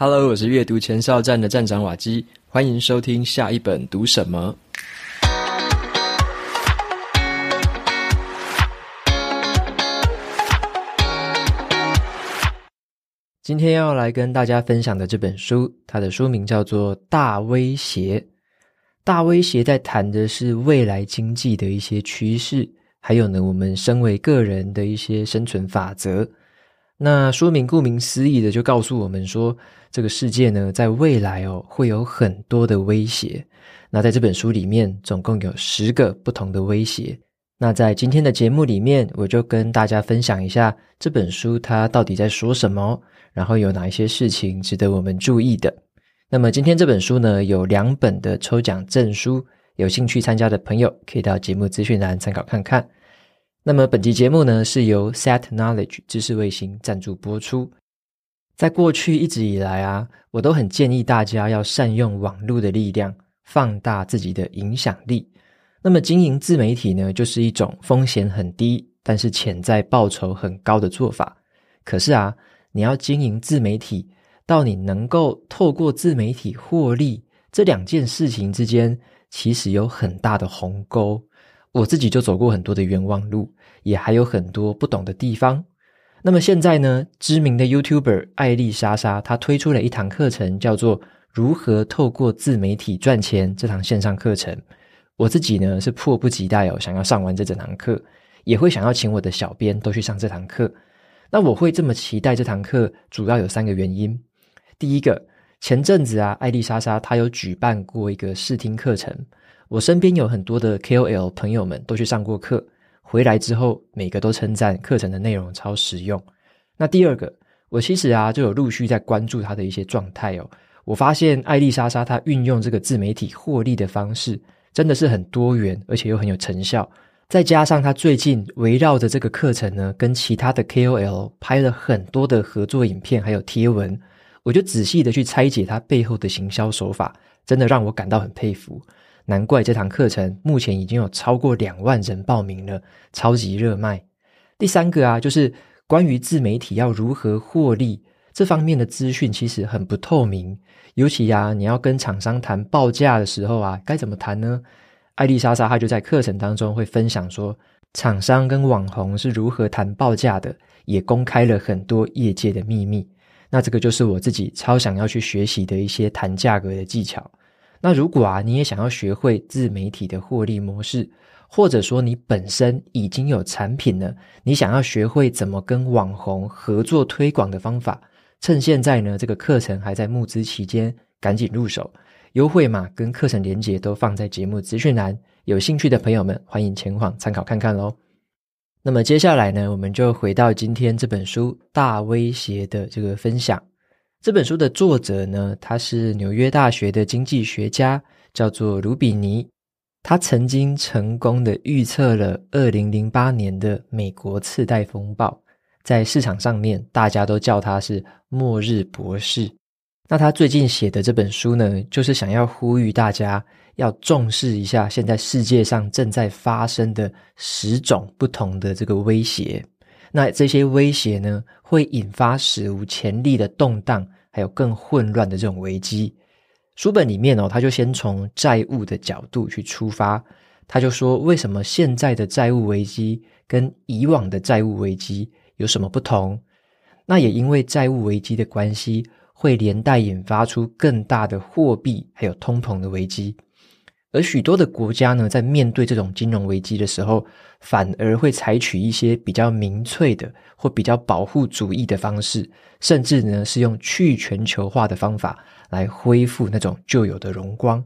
Hello，我是阅读前哨站的站长瓦基，欢迎收听下一本读什么。今天要来跟大家分享的这本书，它的书名叫做《大威胁》。大威胁在谈的是未来经济的一些趋势，还有呢，我们身为个人的一些生存法则。那书名顾名思义的就告诉我们说，这个世界呢，在未来哦，会有很多的威胁。那在这本书里面，总共有十个不同的威胁。那在今天的节目里面，我就跟大家分享一下这本书它到底在说什么，然后有哪一些事情值得我们注意的。那么今天这本书呢，有两本的抽奖证书，有兴趣参加的朋友可以到节目资讯栏参考看看。那么本集节目呢，是由 Set Knowledge 知识卫星赞助播出。在过去一直以来啊，我都很建议大家要善用网络的力量，放大自己的影响力。那么经营自媒体呢，就是一种风险很低，但是潜在报酬很高的做法。可是啊，你要经营自媒体，到你能够透过自媒体获利，这两件事情之间，其实有很大的鸿沟。我自己就走过很多的冤枉路，也还有很多不懂的地方。那么现在呢，知名的 YouTuber 艾丽莎莎她推出了一堂课程，叫做《如何透过自媒体赚钱》这堂线上课程。我自己呢是迫不及待哦，想要上完这整堂课，也会想要请我的小编都去上这堂课。那我会这么期待这堂课，主要有三个原因。第一个，前阵子啊，艾丽莎莎她有举办过一个试听课程。我身边有很多的 KOL 朋友们都去上过课，回来之后每个都称赞课程的内容超实用。那第二个，我其实啊就有陆续在关注他的一些状态哦。我发现艾丽莎莎她运用这个自媒体获利的方式真的是很多元，而且又很有成效。再加上她最近围绕着这个课程呢，跟其他的 KOL 拍了很多的合作影片，还有贴文，我就仔细的去拆解她背后的行销手法，真的让我感到很佩服。难怪这堂课程目前已经有超过两万人报名了，超级热卖。第三个啊，就是关于自媒体要如何获利这方面的资讯，其实很不透明。尤其啊，你要跟厂商谈报价的时候啊，该怎么谈呢？艾丽莎莎她就在课程当中会分享说，厂商跟网红是如何谈报价的，也公开了很多业界的秘密。那这个就是我自己超想要去学习的一些谈价格的技巧。那如果啊，你也想要学会自媒体的获利模式，或者说你本身已经有产品了，你想要学会怎么跟网红合作推广的方法，趁现在呢，这个课程还在募资期间，赶紧入手，优惠码跟课程连接都放在节目资讯栏，有兴趣的朋友们欢迎前往参考看看喽。那么接下来呢，我们就回到今天这本书《大威胁》的这个分享。这本书的作者呢，他是纽约大学的经济学家，叫做鲁比尼。他曾经成功的预测了二零零八年的美国次贷风暴，在市场上面大家都叫他是末日博士。那他最近写的这本书呢，就是想要呼吁大家要重视一下现在世界上正在发生的十种不同的这个威胁。那这些威胁呢，会引发史无前例的动荡，还有更混乱的这种危机。书本里面哦，他就先从债务的角度去出发，他就说，为什么现在的债务危机跟以往的债务危机有什么不同？那也因为债务危机的关系，会连带引发出更大的货币还有通膨的危机。而许多的国家呢，在面对这种金融危机的时候，反而会采取一些比较民粹的或比较保护主义的方式，甚至呢是用去全球化的方法来恢复那种旧有的荣光。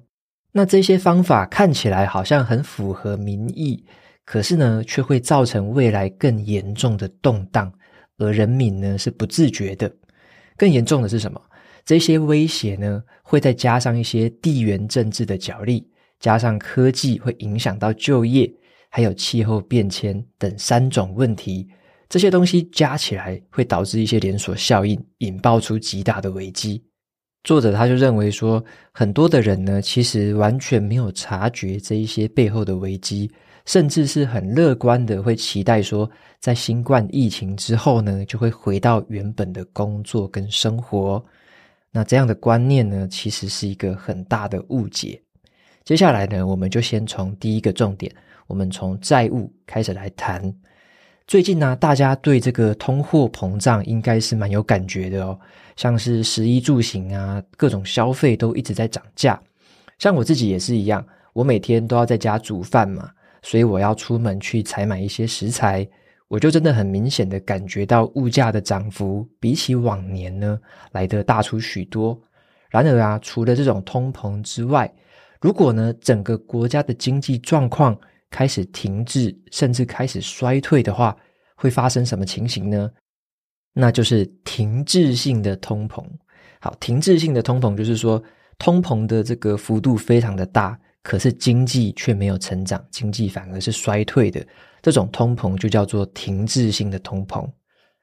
那这些方法看起来好像很符合民意，可是呢，却会造成未来更严重的动荡，而人民呢是不自觉的。更严重的是什么？这些威胁呢，会再加上一些地缘政治的角力。加上科技会影响到就业，还有气候变迁等三种问题，这些东西加起来会导致一些连锁效应，引爆出极大的危机。作者他就认为说，很多的人呢，其实完全没有察觉这一些背后的危机，甚至是很乐观的会期待说，在新冠疫情之后呢，就会回到原本的工作跟生活。那这样的观念呢，其实是一个很大的误解。接下来呢，我们就先从第一个重点，我们从债务开始来谈。最近呢、大家对这个通货膨胀应该是蛮有感觉的哦，像是食衣住行啊，各种消费都一直在涨价。像我自己也是一样，我每天都要在家煮饭嘛，所以我要出门去采买一些食材，我就真的很明显的感觉到物价的涨幅比起往年呢来得大出许多。然而啊，除了这种通膨之外，如果呢，整个国家的经济状况开始停滞，甚至开始衰退的话，会发生什么情形呢？那就是停滞性的通膨。好，停滞性的通膨就是说，通膨的这个幅度非常的大，可是经济却没有成长，经济反而是衰退的。这种通膨就叫做停滞性的通膨。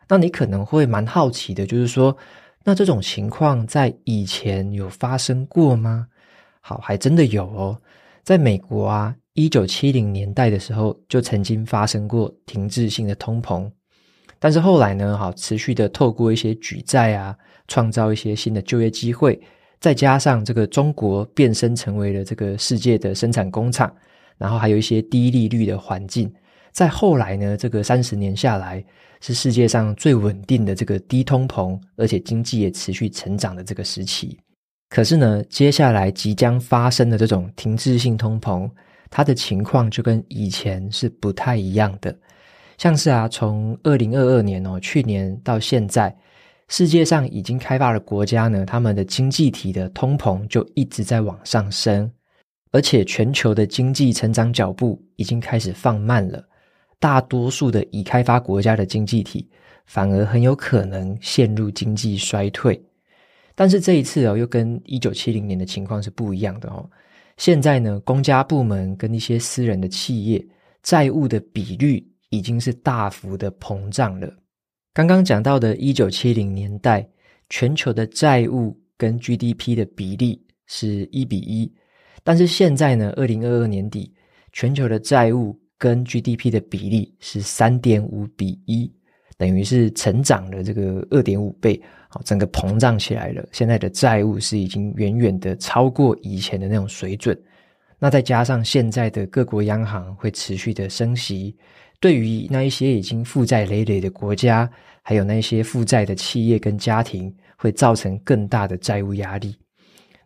那你可能会蛮好奇的，就是说，那这种情况在以前有发生过吗？好，还真的有哦，在美国啊，一九七零年代的时候就曾经发生过停滞性的通膨，但是后来呢，好持续的透过一些举债啊，创造一些新的就业机会，再加上这个中国变身成为了这个世界的生产工厂，然后还有一些低利率的环境，在后来呢，这个三十年下来，是世界上最稳定的这个低通膨，而且经济也持续成长的这个时期。可是呢，接下来即将发生的这种停滞性通膨，它的情况就跟以前是不太一样的。像是啊，从二零二二年哦，去年到现在，世界上已经开发的国家呢，他们的经济体的通膨就一直在往上升，而且全球的经济成长脚步已经开始放慢了。大多数的已开发国家的经济体反而很有可能陷入经济衰退。但是这一次哦，又跟一九七零年的情况是不一样的哦。现在呢，公家部门跟一些私人的企业债务的比率已经是大幅的膨胀了。刚刚讲到的一九七零年代，全球的债务跟 GDP 的比例是一比一，但是现在呢，二零二二年底，全球的债务跟 GDP 的比例是三点五比一，等于是成长了这个二点五倍。好，整个膨胀起来了。现在的债务是已经远远的超过以前的那种水准。那再加上现在的各国央行会持续的升息，对于那一些已经负债累累的国家，还有那些负债的企业跟家庭，会造成更大的债务压力。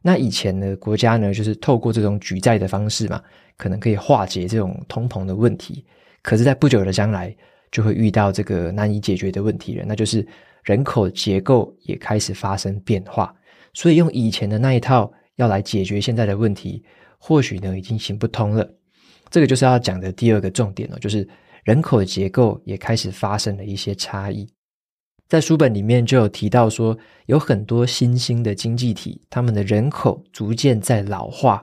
那以前呢，国家呢就是透过这种举债的方式嘛，可能可以化解这种通膨的问题。可是，在不久的将来，就会遇到这个难以解决的问题了，那就是。人口结构也开始发生变化，所以用以前的那一套要来解决现在的问题，或许呢已经行不通了。这个就是要讲的第二个重点了，就是人口结构也开始发生了一些差异。在书本里面就有提到说，有很多新兴的经济体，他们的人口逐渐在老化。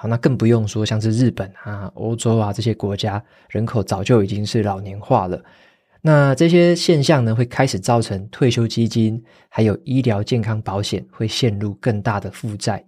好，那更不用说像是日本啊、欧洲啊这些国家，人口早就已经是老年化了。那这些现象呢，会开始造成退休基金还有医疗健康保险会陷入更大的负债。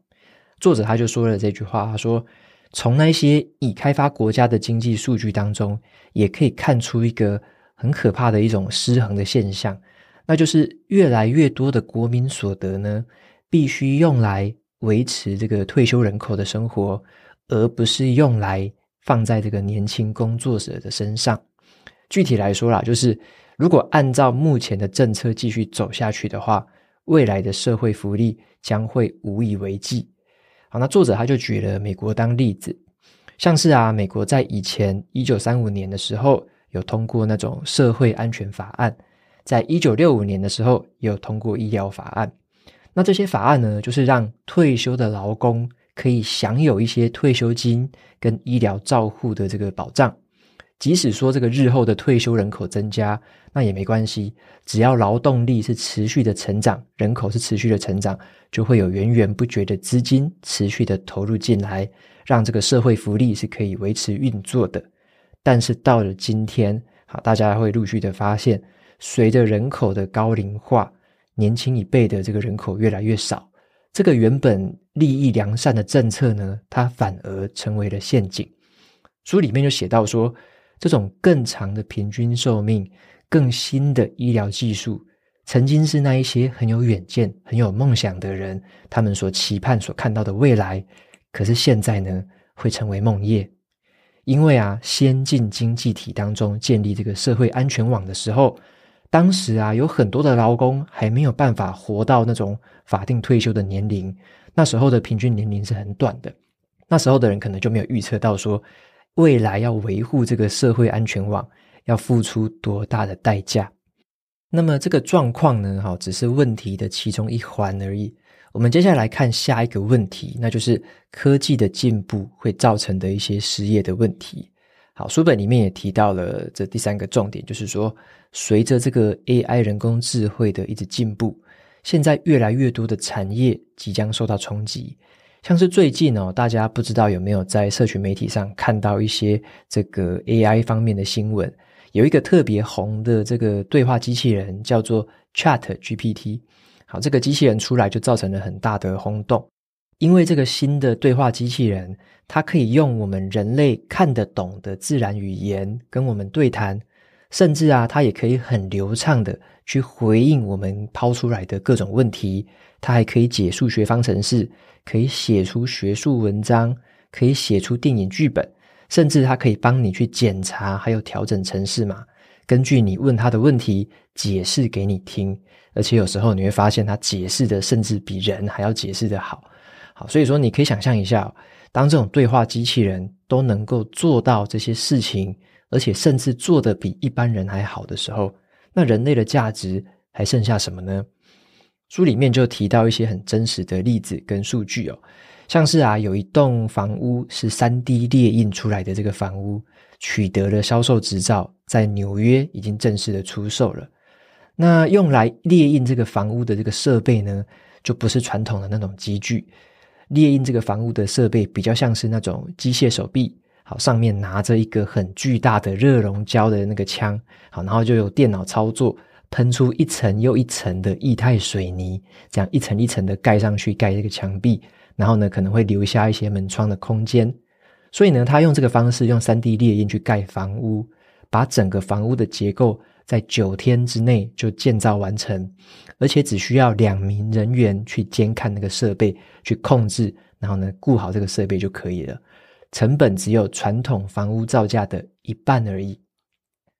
作者他就说了这句话，他说：“从那些已开发国家的经济数据当中，也可以看出一个很可怕的一种失衡的现象，那就是越来越多的国民所得呢，必须用来维持这个退休人口的生活，而不是用来放在这个年轻工作者的身上。”具体来说啦，就是如果按照目前的政策继续走下去的话，未来的社会福利将会无以为继。好，那作者他就举了美国当例子，像是啊，美国在以前一九三五年的时候有通过那种社会安全法案，在一九六五年的时候有通过医疗法案。那这些法案呢，就是让退休的劳工可以享有一些退休金跟医疗照护的这个保障。即使说这个日后的退休人口增加，那也没关系，只要劳动力是持续的成长，人口是持续的成长，就会有源源不绝的资金持续的投入进来，让这个社会福利是可以维持运作的。但是到了今天，好，大家会陆续的发现，随着人口的高龄化，年轻一辈的这个人口越来越少，这个原本利益良善的政策呢，它反而成为了陷阱。书里面就写到说，这种更长的平均寿命、更新的医疗技术，曾经是那一些很有远见、很有梦想的人，他们所期盼、所看到的未来，可是现在呢，会成为梦魇。因为啊，先进经济体当中建立这个社会安全网的时候，当时啊，有很多的劳工还没有办法活到那种法定退休的年龄，那时候的平均年龄是很短的。那时候的人可能就没有预测到说，未来要维护这个社会安全网，要付出多大的代价？那么这个状况呢？哈，只是问题的其中一环而已。我们接下来看下一个问题，那就是科技的进步会造成的一些失业的问题。好，书本里面也提到了这第三个重点，就是说，随着这个 AI 人工智慧的一直进步，现在越来越多的产业即将受到冲击。像是最近哦，大家不知道有没有在社群媒体上看到一些这个 AI 方面的新闻？有一个特别红的这个对话机器人叫做 ChatGPT。好，这个机器人出来就造成了很大的轰动，因为这个新的对话机器人，它可以用我们人类看得懂的自然语言跟我们对谈，甚至啊，它也可以很流畅的去回应我们抛出来的各种问题。它还可以解数学方程式，可以写出学术文章，可以写出电影剧本，甚至它可以帮你去检查，还有调整程式码，根据你问它的问题解释给你听。而且有时候你会发现，它解释的甚至比人还要解释的好。好，所以说你可以想象一下，当这种对话机器人都能够做到这些事情，而且甚至做得比一般人还好的时候，那人类的价值还剩下什么呢？书里面就提到一些很真实的例子跟数据哦，像是啊，有一栋房屋是三 D 列印出来的，这个房屋取得了销售执照，在纽约已经正式的出售了。那用来列印这个房屋的这个设备呢，就不是传统的那种机具，猎鹰这个房屋的设备比较像是那种机械手臂，好，上面拿着一个很巨大的热熔胶的那个枪，好，然后就有电脑操作。喷出一层又一层的液态水泥，这样一层一层的盖上去，盖这个墙壁，然后呢，可能会留下一些门窗的空间。所以呢，他用这个方式，用 3D 猎鹰去盖房屋，把整个房屋的结构在九天之内就建造完成，而且只需要两名人员去监看那个设备，去控制，然后呢，顾好这个设备就可以了。成本只有传统房屋造价的一半而已。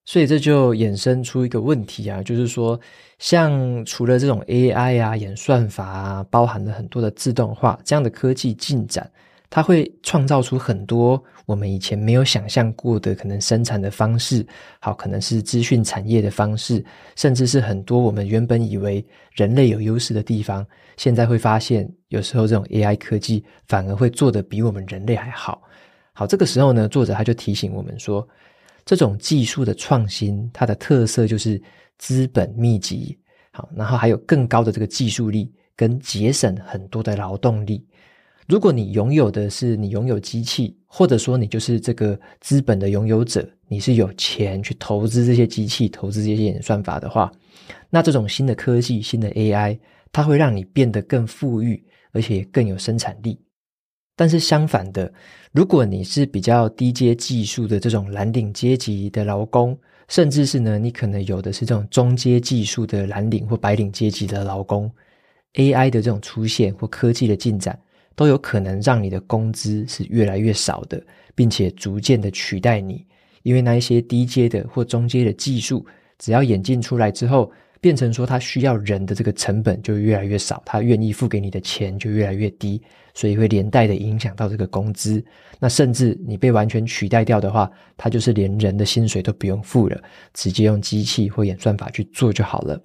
所以这就衍生出一个问题啊，就是说，像除了这种 AI 啊、演算法啊，包含了很多的自动化这样的科技进展，它会创造出很多我们以前没有想象过的可能生产的方式，好，可能是资讯产业的方式，甚至是很多我们原本以为人类有优势的地方，现在会发现，有时候这种 AI 科技反而会做得比我们人类还好。好，这个时候呢，作者他就提醒我们说，这种技术的创新，它的特色就是资本密集，好，然后还有更高的这个技术力跟节省很多的劳动力。如果你拥有的是你拥有机器，或者说你就是这个资本的拥有者，你是有钱去投资这些机器、投资这些演算法的话，那这种新的科技、新的 AI，它会让你变得更富裕，而且更有生产力。但是相反的，如果你是比较低阶技术的这种蓝领阶级的劳工，甚至是呢，你可能有的是这种中阶技术的蓝领或白领阶级的劳工，AI 的这种出现或科技的进展，都有可能让你的工资是越来越少的，并且逐渐的取代你，因为那一些低阶的或中阶的技术，只要演进出来之后，变成说他需要人的这个成本就越来越少，他愿意付给你的钱就越来越低。所以会连带的影响到这个工资，那甚至你被完全取代掉的话，它就是连人的薪水都不用付了，直接用机器或演算法去做就好了。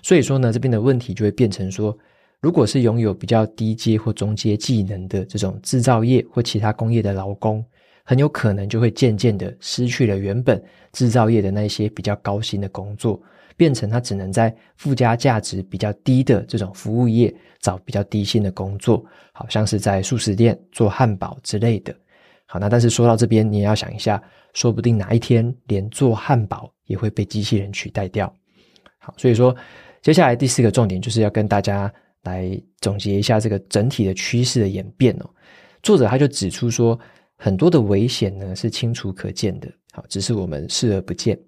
所以说呢，这边的问题就会变成说，如果是拥有比较低阶或中阶技能的这种制造业或其他工业的劳工，很有可能就会渐渐的失去了原本制造业的那些比较高薪的工作。变成他只能在附加价值比较低的这种服务业找比较低薪的工作，好像是在素食店做汉堡之类的。好，那但是说到这边，你也要想一下，说不定哪一天连做汉堡也会被机器人取代掉。好，所以说接下来第四个重点就是要跟大家来总结一下这个整体的趋势的演变哦。作者他就指出说，很多的危险呢是清楚可见的，好，只是我们视而不见。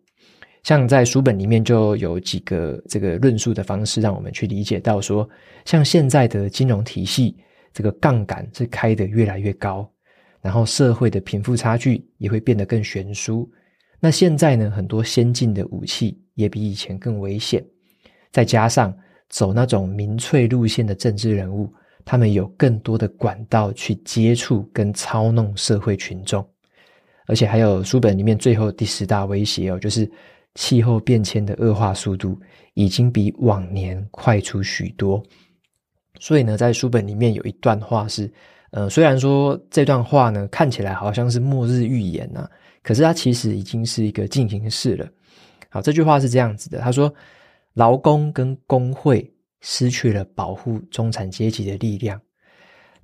像在书本里面就有几个这个论述的方式，让我们去理解到说，像现在的金融体系，这个杠杆是开得越来越高，然后社会的贫富差距也会变得更悬殊。那现在呢，很多先进的武器也比以前更危险，再加上走那种民粹路线的政治人物，他们有更多的管道去接触跟操弄社会群众，而且还有书本里面最后第十大威胁哦，就是。气候变迁的恶化速度已经比往年快出许多，所以呢，在书本里面有一段话是，呃，虽然说这段话呢看起来好像是末日预言呐，可是它其实已经是一个进行式了。好，这句话是这样子的，他说：劳工跟工会失去了保护中产阶级的力量，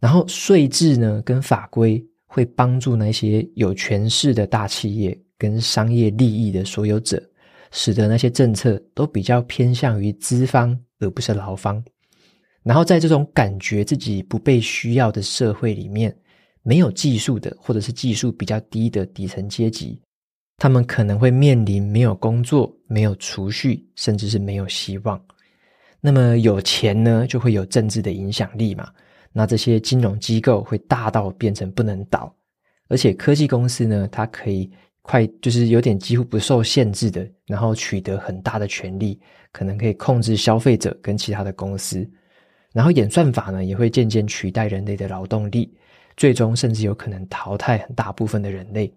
然后税制呢跟法规会帮助那些有权势的大企业跟商业利益的所有者。使得那些政策都比较偏向于资方，而不是劳方。然后在这种感觉自己不被需要的社会里面，没有技术的或者是技术比较低的底层阶级，他们可能会面临没有工作、没有储蓄，甚至是没有希望。那么有钱呢，就会有政治的影响力嘛。那这些金融机构会大到变成不能倒，而且科技公司呢，它可以。快就是有点几乎不受限制的，然后取得很大的权力，可能可以控制消费者跟其他的公司，然后演算法呢也会渐渐取代人类的劳动力，最终甚至有可能淘汰很大部分的人类。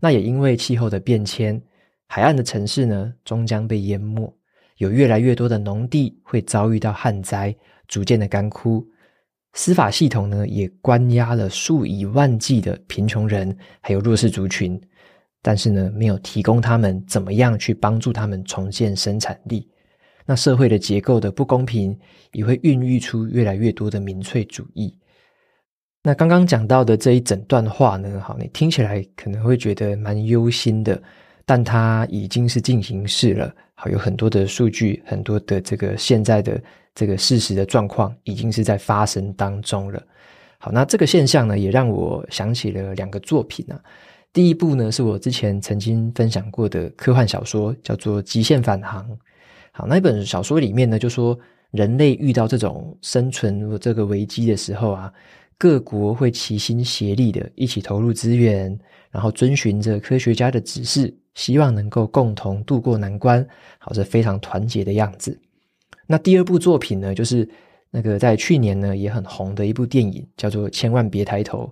那也因为气候的变迁，海岸的城市呢终将被淹没，有越来越多的农地会遭遇到旱灾，逐渐的干枯，司法系统呢也关押了数以万计的贫穷人，还有弱势族群。但是呢，没有提供他们怎么样去帮助他们重建生产力。那社会的结构的不公平，也会孕育出越来越多的民粹主义。那刚刚讲到的这一整段话呢，好，你听起来可能会觉得蛮忧心的，但它已经是进行式了。好，有很多的数据，很多的这个现在的这个事实的状况，已经是在发生当中了。好，那这个现象呢，也让我想起了两个作品啊。第一部呢，是我之前曾经分享过的科幻小说，叫做《极限返航》。好，那本小说里面呢，就说人类遇到这种生存这个危机的时候啊，各国会齐心协力的一起投入资源，然后遵循着科学家的指示，希望能够共同渡过难关，好，是非常团结的样子。那第二部作品呢，就是那个在去年呢也很红的一部电影，叫做《千万别抬头》。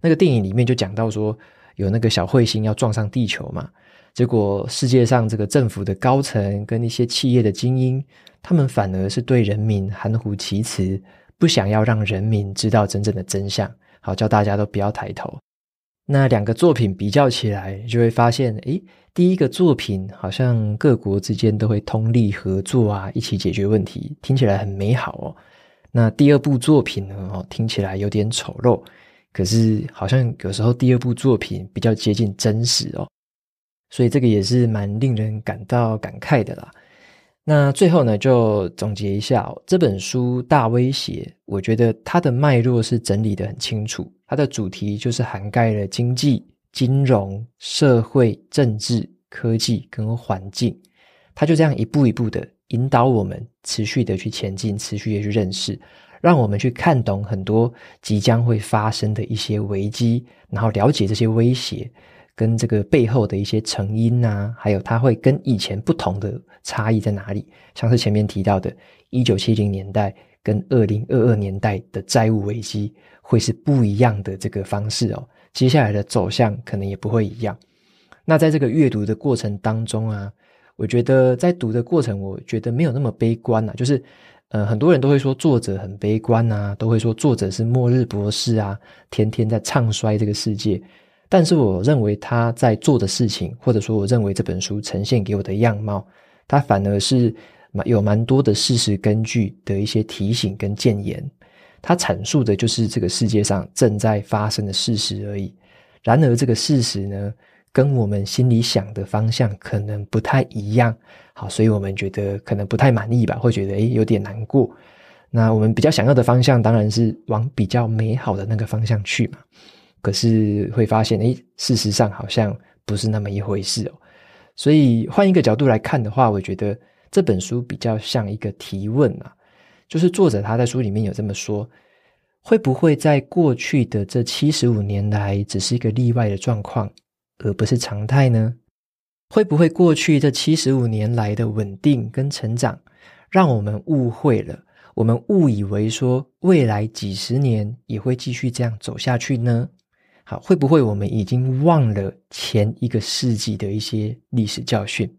那个电影里面就讲到说，有那个小彗星要撞上地球嘛，结果世界上这个政府的高层跟一些企业的精英，他们反而是对人民含糊其辞，不想要让人民知道真正的真相，好叫大家都不要抬头。那两个作品比较起来，就会发现，诶，第一个作品好像各国之间都会通力合作啊，一起解决问题，听起来很美好哦。那第二部作品呢，哦，听起来有点丑陋。可是，好像有时候第二部作品比较接近真实哦，所以这个也是蛮令人感到感慨的啦。那最后呢，就总结一下哦，这本书《大威胁》，我觉得它的脉络是整理得很清楚，它的主题就是涵盖了经济、金融、社会、政治、科技跟环境，它就这样一步一步的引导我们持续的去前进，持续的去认识。让我们去看懂很多即将会发生的一些危机，然后了解这些威胁跟这个背后的一些成因啊，还有它会跟以前不同的差异在哪里？像是前面提到的，一九七零年代跟二零二二年代的债务危机会是不一样的这个方式哦。接下来的走向可能也不会一样。那在这个阅读的过程当中啊，我觉得在读的过程，我觉得没有那么悲观啊，就是。呃，很多人都会说作者很悲观啊，都会说作者是末日博士啊，天天在唱衰这个世界。但是我认为他在做的事情，或者说我认为这本书呈现给我的样貌，它反而是蛮有蛮多的事实根据的一些提醒跟建言。它阐述的就是这个世界上正在发生的事实而已。然而这个事实呢，跟我们心里想的方向可能不太一样。好，所以我们觉得可能不太满意吧，会觉得诶有点难过。那我们比较想要的方向当然是往比较美好的那个方向去嘛。可是会发现，诶事实上好像不是那么一回事哦。所以换一个角度来看的话，我觉得这本书比较像一个提问啊，就是作者他在书里面有这么说：会不会在过去的这七十五年来，只是一个例外的状况，而不是常态呢？会不会过去这七十五年来的稳定跟成长，让我们误会了？我们误以为说未来几十年也会继续这样走下去呢？好，会不会我们已经忘了前一个世纪的一些历史教训？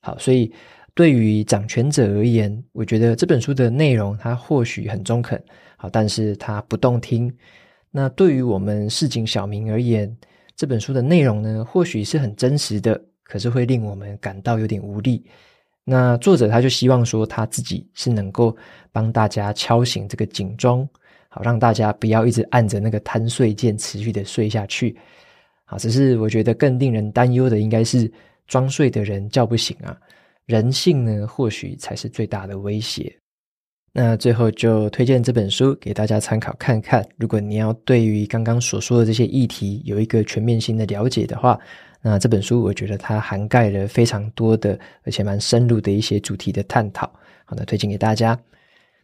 好，所以对于掌权者而言，我觉得这本书的内容它或许很中肯，好，但是它不动听。那对于我们市井小民而言，这本书的内容呢，或许是很真实的。可是会令我们感到有点无力。那作者他就希望说，他自己是能够帮大家敲醒这个警钟，好让大家不要一直按着那个贪睡键持续的睡下去。好，只是我觉得更令人担忧的应该是装睡的人叫不醒啊，人性呢或许才是最大的威胁。那最后就推荐这本书给大家参考看看。如果你要对于刚刚所说的这些议题有一个全面性的了解的话。那这本书，我觉得它涵盖了非常多的，而且蛮深入的一些主题的探讨。好的，推荐给大家。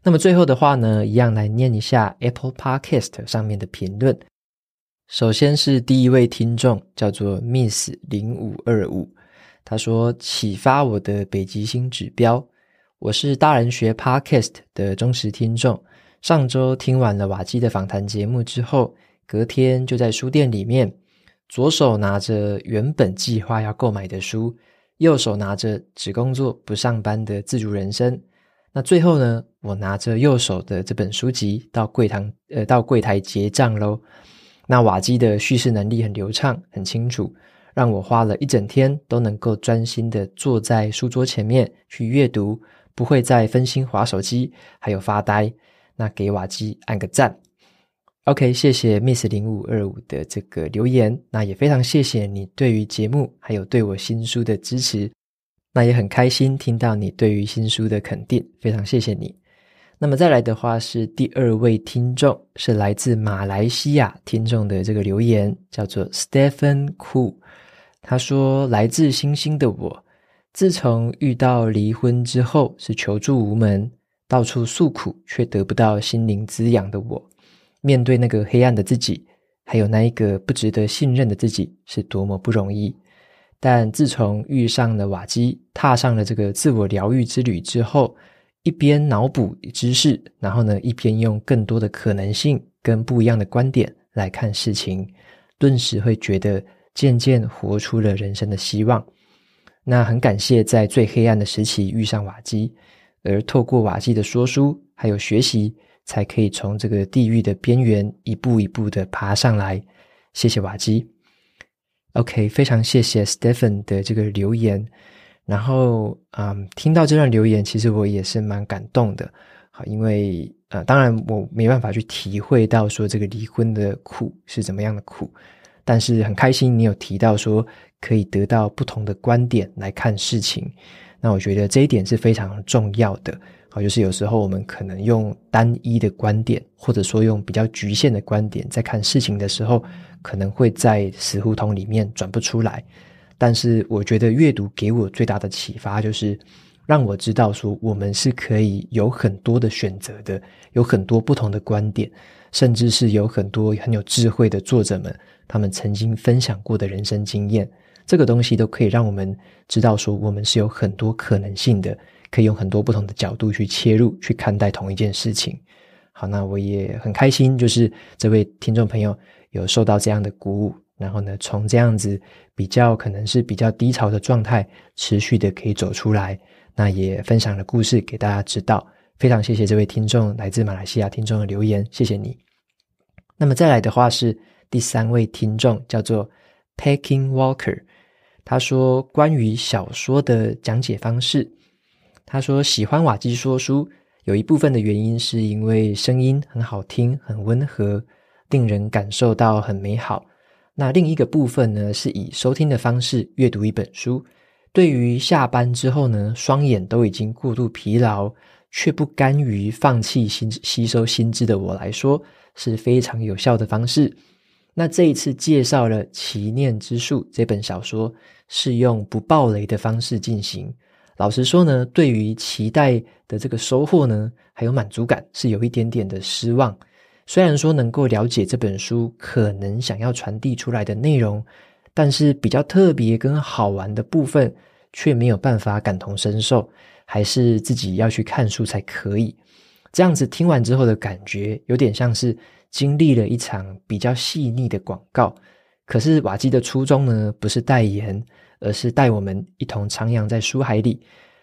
那么最后的话呢，一样来念一下 Apple Podcast 上面的评论。首先是第一位听众，叫做 Miss 零五二五，他说：“启发我的北极星指标，我是大人学 Podcast 的忠实听众。上周听完了瓦基的访谈节目之后，隔天就在书店里面。”左手拿着原本计划要购买的书，右手拿着只工作不上班的自主人生。那最后呢，我拿着右手的这本书籍到柜台，呃，到柜台结账喽。那瓦基的叙事能力很流畅，很清楚，让我花了一整天都能够专心的坐在书桌前面去阅读，不会再分心划手机，还有发呆。那给瓦基按个赞。OK，谢谢 Miss 零五二五的这个留言，那也非常谢谢你对于节目还有对我新书的支持，那也很开心听到你对于新书的肯定，非常谢谢你。那么再来的话是第二位听众，是来自马来西亚听众的这个留言，叫做 Stephen Koo，他说：“来自星星的我，自从遇到离婚之后，是求助无门，到处诉苦却得不到心灵滋养的我。”面对那个黑暗的自己，还有那一个不值得信任的自己，是多么不容易。但自从遇上了瓦基，踏上了这个自我疗愈之旅之后，一边脑补知识，然后呢，一边用更多的可能性跟不一样的观点来看事情，顿时会觉得渐渐活出了人生的希望。那很感谢在最黑暗的时期遇上瓦基，而透过瓦基的说书还有学习。才可以从这个地狱的边缘一步一步的爬上来。谢谢瓦基。OK，非常谢谢 Stephen 的这个留言。然后，嗯，听到这段留言，其实我也是蛮感动的。好，因为呃，当然我没办法去体会到说这个离婚的苦是怎么样的苦，但是很开心你有提到说可以得到不同的观点来看事情。那我觉得这一点是非常重要的。好，就是有时候我们可能用单一的观点，或者说用比较局限的观点，在看事情的时候，可能会在死胡同里面转不出来。但是，我觉得阅读给我最大的启发，就是让我知道说，我们是可以有很多的选择的，有很多不同的观点，甚至是有很多很有智慧的作者们，他们曾经分享过的人生经验，这个东西都可以让我们知道说，我们是有很多可能性的。可以用很多不同的角度去切入，去看待同一件事情。好，那我也很开心，就是这位听众朋友有受到这样的鼓舞，然后呢，从这样子比较可能是比较低潮的状态，持续的可以走出来。那也分享了故事给大家知道，非常谢谢这位听众来自马来西亚听众的留言，谢谢你。那么再来的话是第三位听众，叫做 Packing Walker，他说关于小说的讲解方式。他说喜欢瓦基说书，有一部分的原因是因为声音很好听，很温和，令人感受到很美好。那另一个部分呢，是以收听的方式阅读一本书。对于下班之后呢，双眼都已经过度疲劳，却不甘于放弃新吸收新知的我来说，是非常有效的方式。那这一次介绍了《祈念之术》这本小说，是用不爆雷的方式进行。老实说呢，对于期待的这个收获呢，还有满足感，是有一点点的失望。虽然说能够了解这本书可能想要传递出来的内容，但是比较特别跟好玩的部分，却没有办法感同身受，还是自己要去看书才可以。这样子听完之后的感觉，有点像是经历了一场比较细腻的广告。可是瓦基的初衷呢，不是代言，而是带我们一同徜徉在书海里。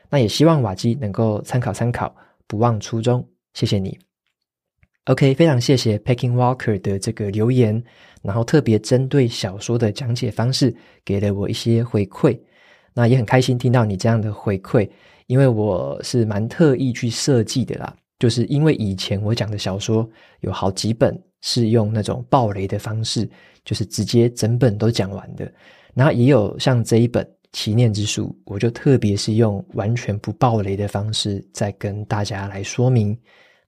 那也希望瓦基能够参考参考，不忘初衷。谢谢你。OK，非常谢谢 Packing Walker 的这个留言，然后特别针对小说的讲解方式，给了我一些回馈。那也很开心听到你这样的回馈，因为我是蛮特意去设计的啦。就是因为以前我讲的小说有好几本是用那种暴雷的方式，就是直接整本都讲完的。然后也有像这一本《祈念之书》，我就特别是用完全不爆雷的方式再跟大家来说明。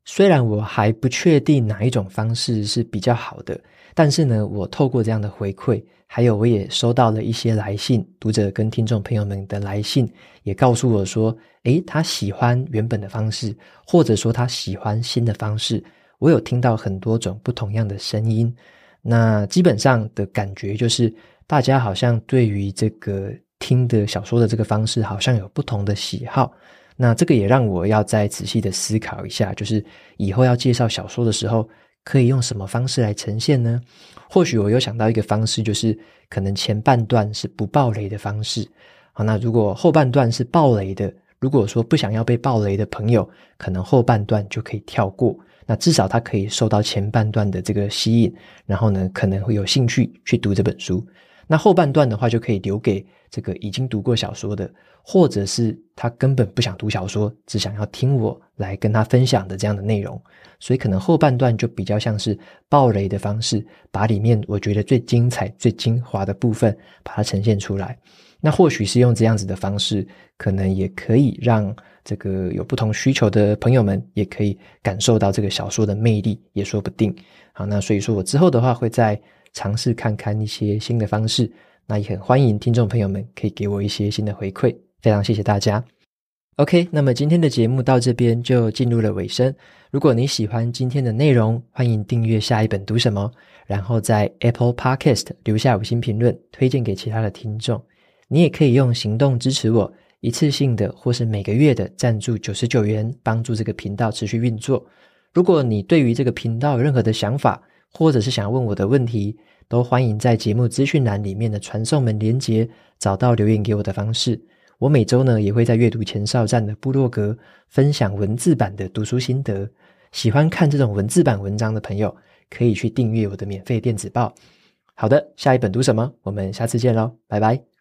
虽然我还不确定哪一种方式是比较好的，但是呢，我透过这样的回馈，还有我也收到了一些来信，读者跟听众朋友们的来信，也告诉我说，诶，他喜欢原本的方式，或者说他喜欢新的方式。我有听到很多种不同样的声音，那基本上的感觉就是，大家好像对于这个听的小说的这个方式，好像有不同的喜好。那这个也让我要再仔细的思考一下，就是以后要介绍小说的时候，可以用什么方式来呈现呢？或许我有想到一个方式，就是可能前半段是不爆雷的方式。好，那如果后半段是爆雷的，如果说不想要被爆雷的朋友，可能后半段就可以跳过。那至少他可以受到前半段的这个吸引，然后呢，可能会有兴趣去读这本书。那后半段的话，就可以留给这个已经读过小说的，或者是他根本不想读小说，只想要听我来跟他分享的这样的内容。所以可能后半段就比较像是爆雷的方式，把里面我觉得最精彩、最精华的部分把它呈现出来。那或许是用这样子的方式，可能也可以让这个有不同需求的朋友们，也可以感受到这个小说的魅力，也说不定。好，那所以说我之后的话会再。尝试看看一些新的方式，那也很欢迎听众朋友们可以给我一些新的回馈，非常谢谢大家。OK，那么今天的节目到这边就进入了尾声。如果你喜欢今天的内容，欢迎订阅下一本读什么，然后在 Apple Podcast 留下五星评论，推荐给其他的听众。你也可以用行动支持我，一次性的或是每个月的赞助九十九元，帮助这个频道持续运作。如果你对于这个频道有任何的想法，或者是想要问我的问题，都欢迎在节目资讯栏里面的传送门连接找到留言给我的方式。我每周呢也会在阅读前哨站的部落格分享文字版的读书心得。喜欢看这种文字版文章的朋友，可以去订阅我的免费电子报。好的，下一本读什么？我们下次见喽，拜拜。